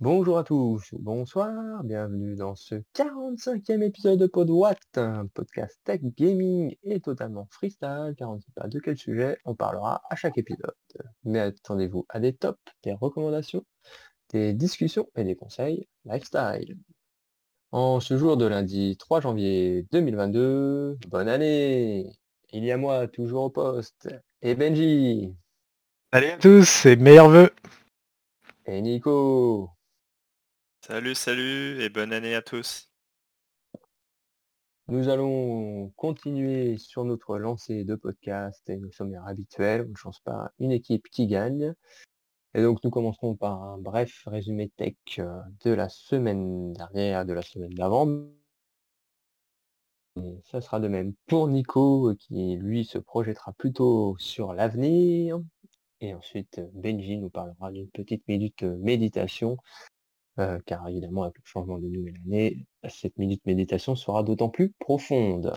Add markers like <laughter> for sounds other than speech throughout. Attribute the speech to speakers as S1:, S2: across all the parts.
S1: Bonjour à tous, bonsoir, bienvenue dans ce 45e épisode de PodWatt, un podcast tech, gaming et totalement freestyle, car on ne sait pas de quel sujet on parlera à chaque épisode. Mais attendez-vous à des tops, des recommandations, des discussions et des conseils lifestyle. En ce jour de lundi 3 janvier 2022, bonne année. Il y a moi, toujours au poste, et Benji.
S2: Salut. À tous et meilleurs vœux
S1: Et Nico
S3: Salut, salut et bonne année à tous.
S1: Nous allons continuer sur notre lancée de podcast et nos sommaires habituels. On ne change pas une équipe qui gagne. Et donc nous commencerons par un bref résumé tech euh, de la semaine dernière, de la semaine d'avant. Ça sera de même pour Nico qui lui se projettera plutôt sur l'avenir. Et ensuite Benji nous parlera d'une petite minute méditation euh, car évidemment avec le changement de nouvelle année, cette minute méditation sera d'autant plus profonde.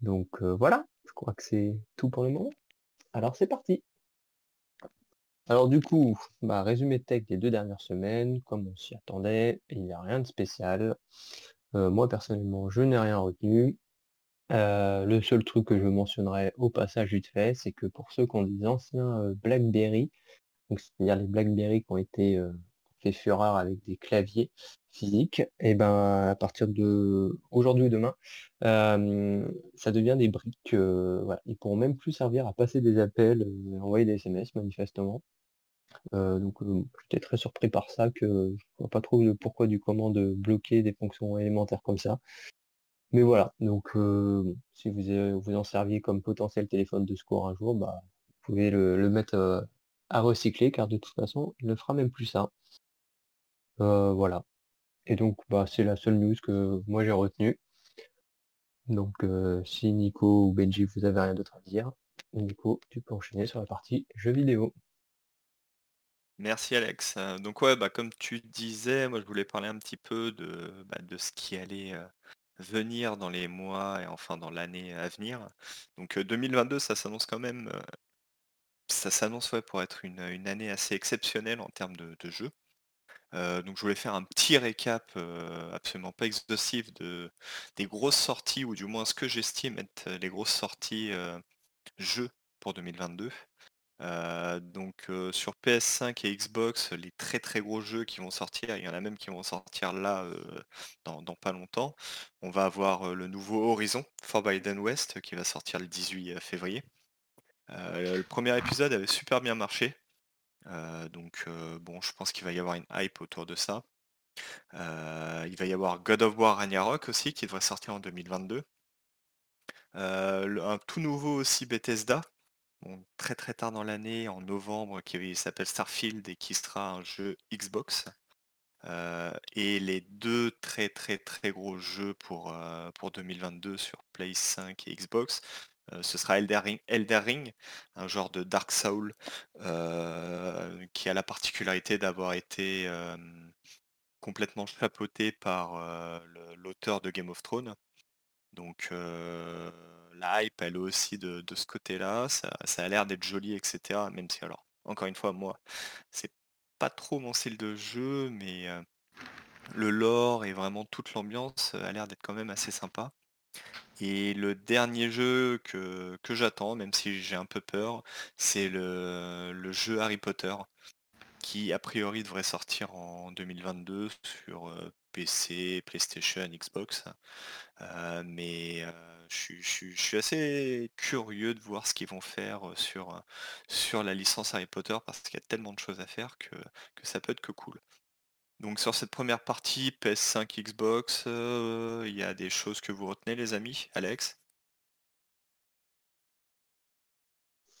S1: Donc euh, voilà, je crois que c'est tout pour le moment. Alors c'est parti. Alors du coup, résumé tech des deux dernières semaines, comme on s'y attendait, il n'y a rien de spécial. Euh, moi personnellement, je n'ai rien retenu. le seul truc que je mentionnerai au passage vite fait, c'est que pour ceux qui ont des anciens BlackBerry, c'est-à-dire les BlackBerry qui ont été fait fureur avec des claviers physiques, et ben à partir de aujourd'hui ou demain, ça devient des briques. voilà. Ils pourront même plus servir à passer des appels, envoyer des SMS manifestement. donc j'étais très surpris par ça, que je vois pas trop le pourquoi du comment de bloquer des fonctions élémentaires comme ça. Mais voilà, donc si vous, vous en serviez comme potentiel téléphone de secours un jour, bah, vous pouvez le mettre à recycler, car de toute façon, il ne fera même plus ça. Euh, voilà. Et donc, bah, c'est la seule news que moi j'ai retenue. Donc, euh, si Nico ou Benji, vous avez rien d'autre à dire, Nico, tu peux enchaîner sur la partie jeux vidéo.
S3: Merci Alex. Euh, donc ouais, bah, comme tu disais, moi je voulais parler un petit peu de, bah, de ce qui allait venir dans les mois et enfin dans l'année à venir. Donc 2022, ça s'annonce quand même, ça s'annonce ouais, pour être une, année assez exceptionnelle en termes de jeux. Euh, donc je voulais faire un petit récap, euh, absolument pas exhaustif de des grosses sorties ou du moins ce que j'estime être les grosses sorties, euh, jeux pour 2022. donc sur PS5 et Xbox, les très, très gros jeux qui vont sortir, il y en a même qui vont sortir là, dans pas longtemps. On va avoir, le nouveau Horizon Forbidden West qui va sortir le 18 février. le premier épisode avait super bien marché. Euh, donc euh, bon, je pense qu'il va y avoir une hype autour de ça. Euh, il va y avoir God of War Ragnarok aussi qui devrait sortir en 2022. un tout nouveau aussi Bethesda, très très tard dans l'année, en novembre, qui s'appelle Starfield et qui sera un jeu Xbox. et les deux très très très gros jeux pour, pour 2022 sur Play 5 et Xbox, euh, ce sera Elder Ring, un genre de Dark Soul euh, qui a la particularité d'avoir été complètement chapeauté par l'auteur de Game of Thrones. Donc la hype, elle aussi de, ce côté-là. Ça, a l'air d'être joli, etc. Même si alors, encore une fois, moi, c'est pas trop mon style de jeu, mais le lore et vraiment toute l'ambiance a l'air d'être quand même assez sympa. Et le dernier jeu que, j'attends, même si j'ai un peu peur, c'est le, jeu Harry Potter, qui a priori devrait sortir en 2022 sur euh, PC, PlayStation, Xbox. Euh, mais euh, je, suis assez curieux de voir ce qu'ils vont faire sur, sur la licence Harry Potter parce qu'il y a tellement de choses à faire que, que ça peut être que cool. Donc sur cette première partie PS5, Xbox, euh, il y a des choses que vous retenez les amis? Alex?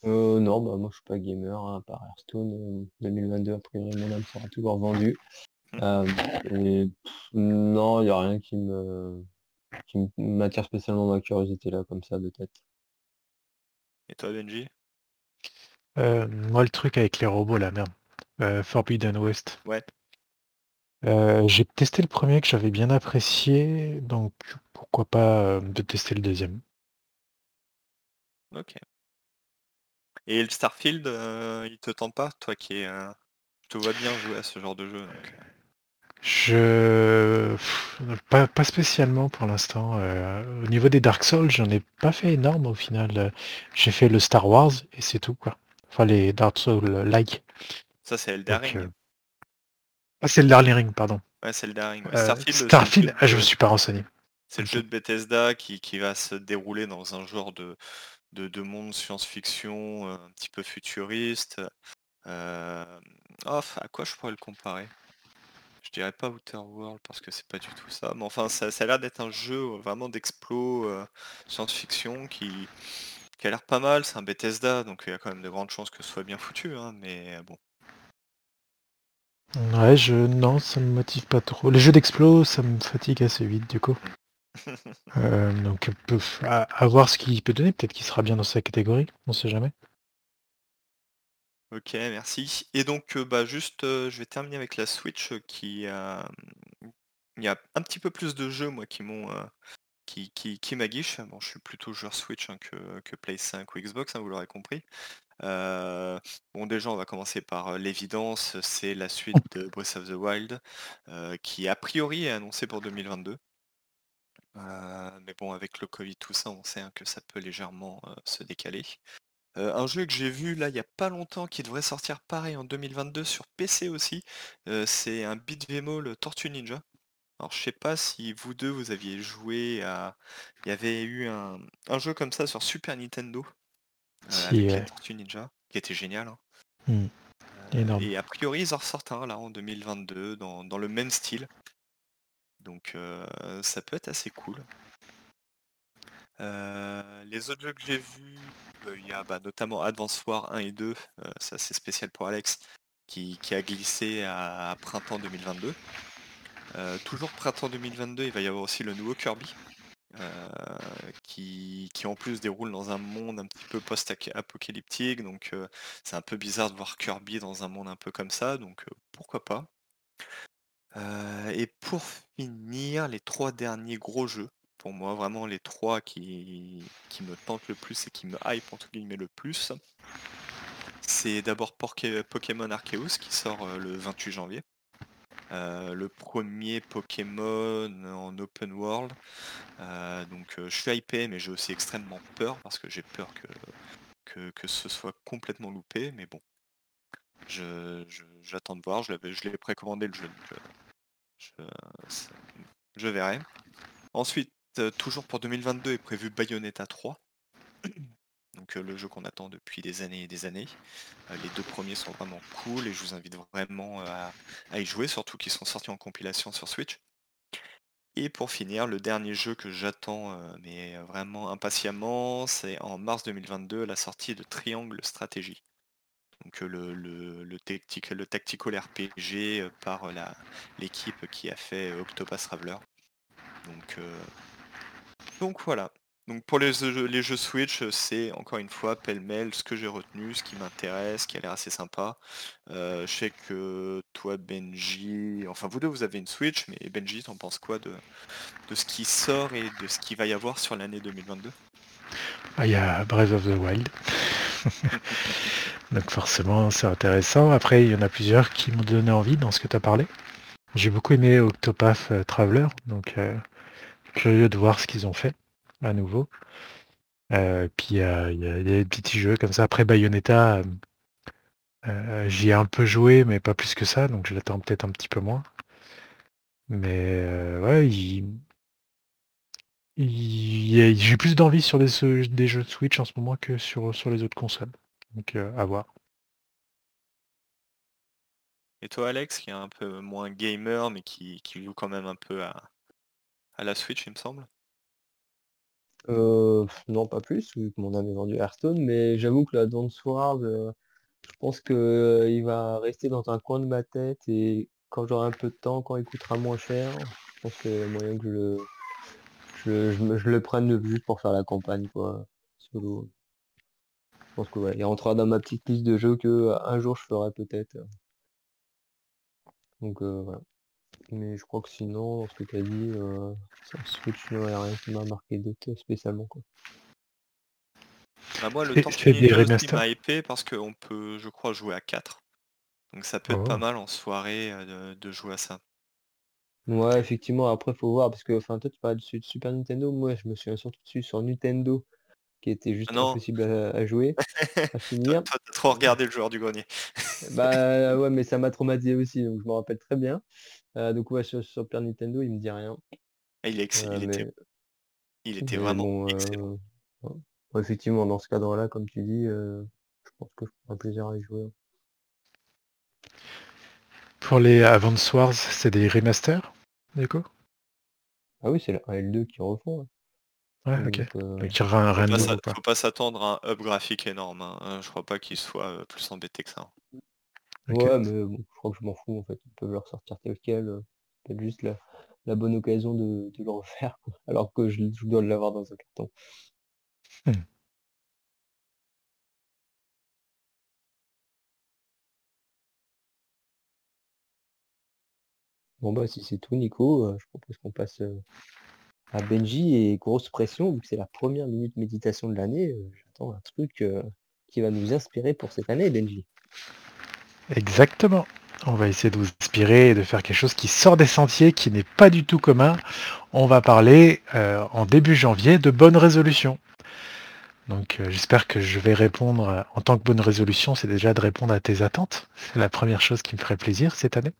S1: Euh, non, bah moi je suis pas gamer, hein, par Hearthstone, 2022 euh, a priori mon âme sera toujours vendue. Mmh. non, il n'y a rien qui me qui m'attire spécialement ma curiosité là comme ça de tête.
S3: Et toi Benji?
S2: moi le truc avec les robots la merde. Forbidden West.
S3: Ouais.
S2: Euh, j'ai testé le premier que j'avais bien apprécié, donc pourquoi pas, euh, de tester le deuxième.
S3: OK. Et le Starfield, euh, il te tente pas? Toi qui es un te vois bien jouer à ce genre de jeu. donc.
S2: Je pas, pas spécialement pour l'instant. au niveau des Dark Souls, j'en ai pas fait énorme au final. J'ai fait le Star Wars et c'est tout quoi. Enfin les Dark Souls like.
S3: Ça, c'est Elden Ring.
S2: Euh, Ah c'est le Darling Ring, pardon.
S3: Ouais, c'est Ring. ouais.
S2: Euh,
S3: Starfield, le
S2: Starfield, ah, je me suis pas renseigné.
S3: C'est le jeu de Bethesda qui, qui va se dérouler dans un genre de, de, de monde science-fiction euh, un petit peu futuriste. Euh, oh, à quoi je pourrais le comparer? Je dirais pas Outer World parce que c'est pas du tout ça. Mais enfin, ça, ça a l'air d'être un jeu vraiment d'explo euh, science-fiction qui, qui a l'air pas mal. C'est un Bethesda, donc il y a quand même de grandes chances que ce soit bien foutu. hein, mais bon.
S2: Ouais, je non, ça me motive pas trop. Les jeux d'explo, ça me fatigue assez vite du coup. <laughs> Euh, donc à, à voir ce qu'il peut donner. Peut-être qu'il sera bien dans sa catégorie. On sait jamais.
S3: Ok, merci. Et donc, euh, bah, juste, euh, je vais terminer avec la Switch euh, qui a... Il y a un petit peu plus de jeux, moi, qui m'ont... qui, qui, qui m'aguichent. Bon, je suis plutôt joueur Switch hein, que, que Play 5 ou Xbox, hein, vous l'aurez compris. Euh, bon, déjà, on va commencer par l'évidence, c'est la suite de Breath of the Wild, euh, qui a priori est annoncée pour 2022. Euh, mais bon, avec le Covid, tout ça, on sait hein, que ça peut légèrement se décaler. Un jeu que j'ai vu là il y a pas longtemps qui devrait sortir pareil en 2022 sur PC aussi, c'est un beat'em all Tortue Ninja. Alors je sais pas si vous deux vous aviez joué à. Il y avait eu un, un jeu comme ça sur Super Nintendo
S2: Si,
S3: avec les
S2: ouais.
S3: Tortues Ninja, qui était génial. hein.
S2: Hmm.
S3: Euh,
S2: Énorme.
S3: et a priori ils en ressortent un là en 2022 dans, dans le même style. Donc euh, ça peut être assez cool. Euh, les autres jeux que j'ai vus, euh, il y a bah, notamment Advance War 1 et 2, euh, ça c'est spécial pour Alex, qui, qui a glissé à, à printemps 2022. Euh, toujours printemps 2022, il va y avoir aussi le nouveau Kirby, euh, qui, qui en plus déroule dans un monde un petit peu post-apocalyptique, donc euh, c'est un peu bizarre de voir Kirby dans un monde un peu comme ça, donc euh, pourquoi pas. Euh, et pour finir, les trois derniers gros jeux, pour moi, vraiment les trois qui, qui me tentent le plus et qui me hype entre guillemets le plus, c'est d'abord Pokémon Arceus qui sort euh, le 28 janvier. Euh, le premier Pokémon en open world. Euh, donc euh, je suis hypé, mais j'ai aussi extrêmement peur parce que j'ai peur que, que, que ce soit complètement loupé. Mais bon, je- je- j'attends de voir. Je l'avais- je l'ai précommandé le jeu, donc je, je verrai. Ensuite, toujours pour 2022 est prévu Bayonetta 3. Le jeu qu'on attend depuis des années et des années. Les deux premiers sont vraiment cool et je vous invite vraiment à, y jouer, surtout qu'ils sont sortis en compilation sur Switch. Et pour finir, le dernier jeu que j'attends, mais vraiment impatiemment, c'est en mars 2022 la sortie de Triangle Stratégie. Donc le, le, le, tactic- le tactical RPG par l'équipe qui a fait Octopath Traveler. Donc voilà. Donc pour les jeux, les jeux Switch, euh, c'est encore une fois pêle-mêle ce que j'ai retenu, ce qui m'intéresse, ce qui a l'air assez sympa. Euh, je sais que toi Benji, enfin vous deux vous avez une Switch, mais Benji t'en penses quoi de, de ce qui sort et de ce qu'il va y avoir sur l'année 2022
S2: Ah, Il y a Breath of the Wild. <laughs> Donc forcément, c'est intéressant. Après, il y en a plusieurs qui m'ont donné envie dans ce que tu as parlé. J'ai beaucoup aimé Octopath euh, Traveler, donc euh, curieux de voir ce qu'ils ont fait à nouveau. Euh, puis il y a des petits jeux comme ça. Après Bayonetta, euh, euh, j'y ai un peu joué, mais pas plus que ça, donc je l'attends peut-être un petit peu moins. Mais ouais, il- j'ai plus d'envie sur des, jeux de Switch en ce moment que sur, les autres consoles. Donc à voir.
S3: Et toi Alex, qui est un peu moins gamer, mais qui, joue quand même un peu à la Switch il me semble?
S1: Euh, non, pas plus, vu que mon âme est Hearthstone, mais j'avoue que la Dance Wars, euh, je pense que euh, il va rester dans un coin de ma tête et quand j'aurai un peu de temps, quand il coûtera moins cher, je pense qu'il y a moyen que je le, je, je le prenne pour faire la campagne, quoi, solo. Je pense que ouais, il rentrera dans ma petite liste de jeux que euh, un jour je ferai peut-être. Donc voilà. Mais je crois que sinon, dans ce que tu as dit, euh, sur Switch, il n'y a rien qui m'a marqué d'autre spécialement, quoi.
S3: Bah, moi le Tortue
S2: fais des remasters.
S3: m'a hypé parce qu'on peut je crois jouer à 4. Donc ça peut être pas
S2: Oh.
S3: mal en soirée euh, de, de jouer à ça.
S1: Ouais, effectivement, après faut voir parce que enfin toi tu parlais de Su- Super Nintendo, moi je me souviens surtout dessus sur Nintendo qui était juste
S3: Ah non,
S1: impossible à, à jouer, <laughs> à finir.
S3: t'as trop regardé le joueur du grenier. <laughs>
S1: Bah ouais mais ça m'a traumatisé aussi donc je me rappelle très bien. Euh, donc ouais sur sur Super Nintendo il me dit rien.
S3: Ah, Il, est ex-
S1: Euh,
S3: il était,
S1: mais,
S3: il était
S1: mais
S3: vraiment
S1: bon
S3: excellent.
S1: euh, effectivement dans ce cadre-là comme tu dis, euh, je pense que je prends plaisir à y jouer.
S2: Pour les Advance Wars, c'est des remasters, coup?
S1: Ah oui c'est la L2 qui refont. hein.
S2: Ouais, ok.
S1: Donc, euh,
S2: Donc il y aura un rien de
S3: pas
S2: nouveau,
S3: faut pas s'attendre à un up graphique énorme. hein. Je crois pas qu'il soit euh, plus embêté que ça. hein.
S2: Ok.
S1: Ouais, mais bon, je crois que je m'en fous en fait. Ils peuvent le ressortir tel quel. euh, C'est peut-être juste la, la bonne occasion de, de le refaire, quoi. <laughs> alors que je, je dois l'avoir dans un carton.
S2: Hmm.
S1: Bon bah si c'est tout Nico, euh, je propose qu'on passe euh, Benji et grosse pression, vu que c'est la première minute méditation de l'année, euh, j'attends un truc euh, qui va nous inspirer pour cette année, Benji.
S2: Exactement. On va essayer de vous inspirer et de faire quelque chose qui sort des sentiers, qui n'est pas du tout commun. On va parler euh, en début janvier de bonnes résolutions. Donc j'espère que je vais répondre en tant que bonne résolution, c'est déjà de répondre à tes attentes. C'est la première chose qui me ferait plaisir cette année.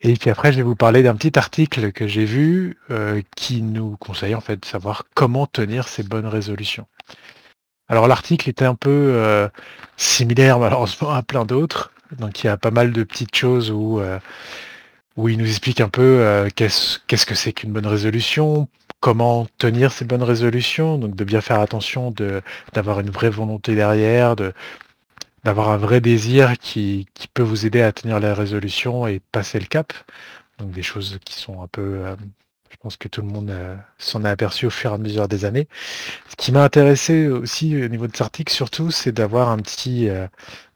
S2: Et puis après, je vais vous parler d'un petit article que j'ai vu euh, qui nous conseille en fait de savoir comment tenir ces bonnes résolutions. Alors l'article était un peu euh, similaire <laughs> malheureusement à plein d'autres. Donc il y a pas mal de petites choses où, euh, où il nous explique un peu euh, qu'est-ce qu'est-ce que c'est qu'une bonne résolution, comment tenir ces bonnes résolutions, donc de bien faire attention d'avoir une vraie volonté derrière, de d'avoir un vrai désir qui, qui peut vous aider à tenir la résolution et passer le cap. Donc des choses qui sont un peu, euh, je pense que tout le monde euh, s'en a aperçu au fur et à mesure des années. Ce qui m'a intéressé aussi au niveau de cet article, surtout, c'est d'avoir un petit, euh,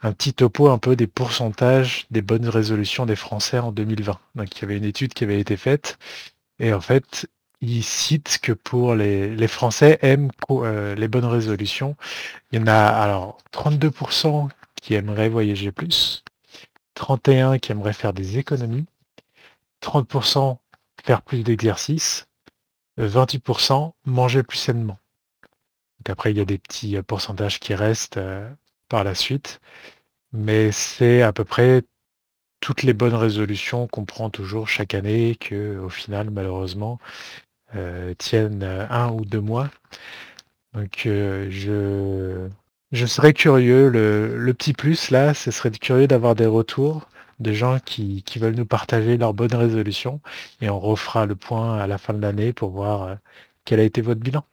S2: un petit topo un peu des pourcentages des bonnes résolutions des Français en 2020. Donc il y avait une étude qui avait été faite et en fait, il cite que pour les, les Français aiment les bonnes résolutions. Il y en a alors 32% qui aimeraient voyager plus, 31% qui aimeraient faire des économies, 30% faire plus d'exercice, 28% manger plus sainement. Donc après, il y a des petits euh, pourcentages qui restent euh, par la suite, mais c'est à peu près toutes les bonnes résolutions qu'on prend toujours chaque année que, au final, malheureusement, euh, tiennent un ou deux mois. Donc je, je serais curieux, le, petit plus là, ce serait curieux d'avoir des retours de gens qui, veulent nous partager leurs bonnes résolutions et on refera le point à la fin de l'année pour voir euh, quel a été votre bilan.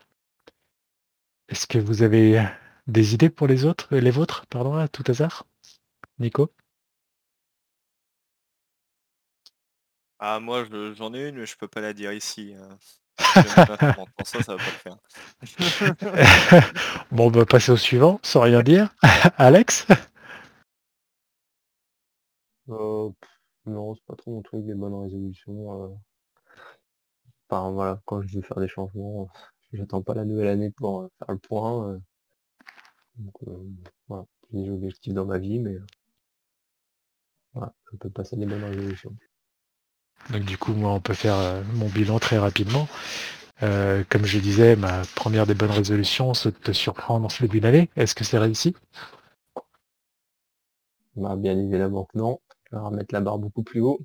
S2: Est-ce que vous avez des idées pour les autres, les vôtres, pardon, à tout hasard? Nico?
S3: Ah moi je- j'en ai une, mais je peux pas la dire ici. J'aime pas comment on entend ça, ça va pas le faire. <laughs>
S2: Bon, on va passer au suivant, sans rien dire. <laughs> Alex?
S1: Euh, non, c'est pas trop mon truc, les bonnes résolutions. euh. Enfin voilà, quand je veux faire des changements, j'attends pas la nouvelle année pour euh, faire le point. euh. Donc euh, voilà, j'ai des objectifs dans ma vie, mais euh, voilà, je peux passer des bonnes résolutions.
S2: Donc du coup, moi, on peut faire euh, mon bilan très rapidement. Euh, comme je disais, ma première des bonnes résolutions, c'est de te surprendre en ce début d'année. Est-ce que c'est réussi?
S1: Bah, bien évidemment que non, je vais remettre la barre beaucoup plus haut.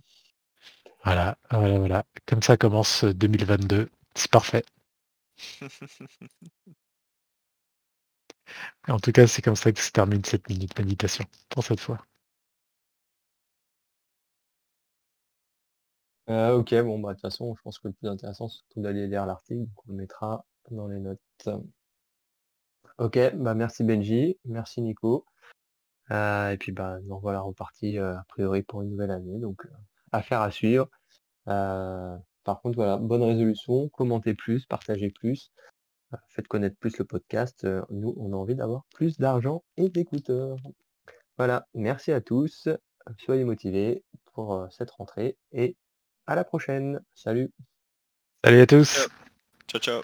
S2: Voilà, voilà, voilà. Comme ça commence 2022. C'est parfait. <laughs> En tout cas, c'est comme ça que se termine cette minute méditation pour cette fois.
S1: Euh, ok, bon bah de toute façon, je pense que le plus intéressant, c'est d'aller lire l'article, donc on le mettra dans les notes. Ok, bah merci Benji, merci Nico. Euh, et puis bah nous voilà reparti euh, a priori pour une nouvelle année, donc affaire à suivre. Par contre voilà, bonne résolution, commentez plus, partagez plus, faites connaître plus le podcast. Nous, on a envie d'avoir plus d'argent et d'écouteurs. Voilà, merci à tous, soyez motivés pour cette rentrée et à la prochaine. Salut.
S2: Salut à tous.
S3: Ciao. Ciao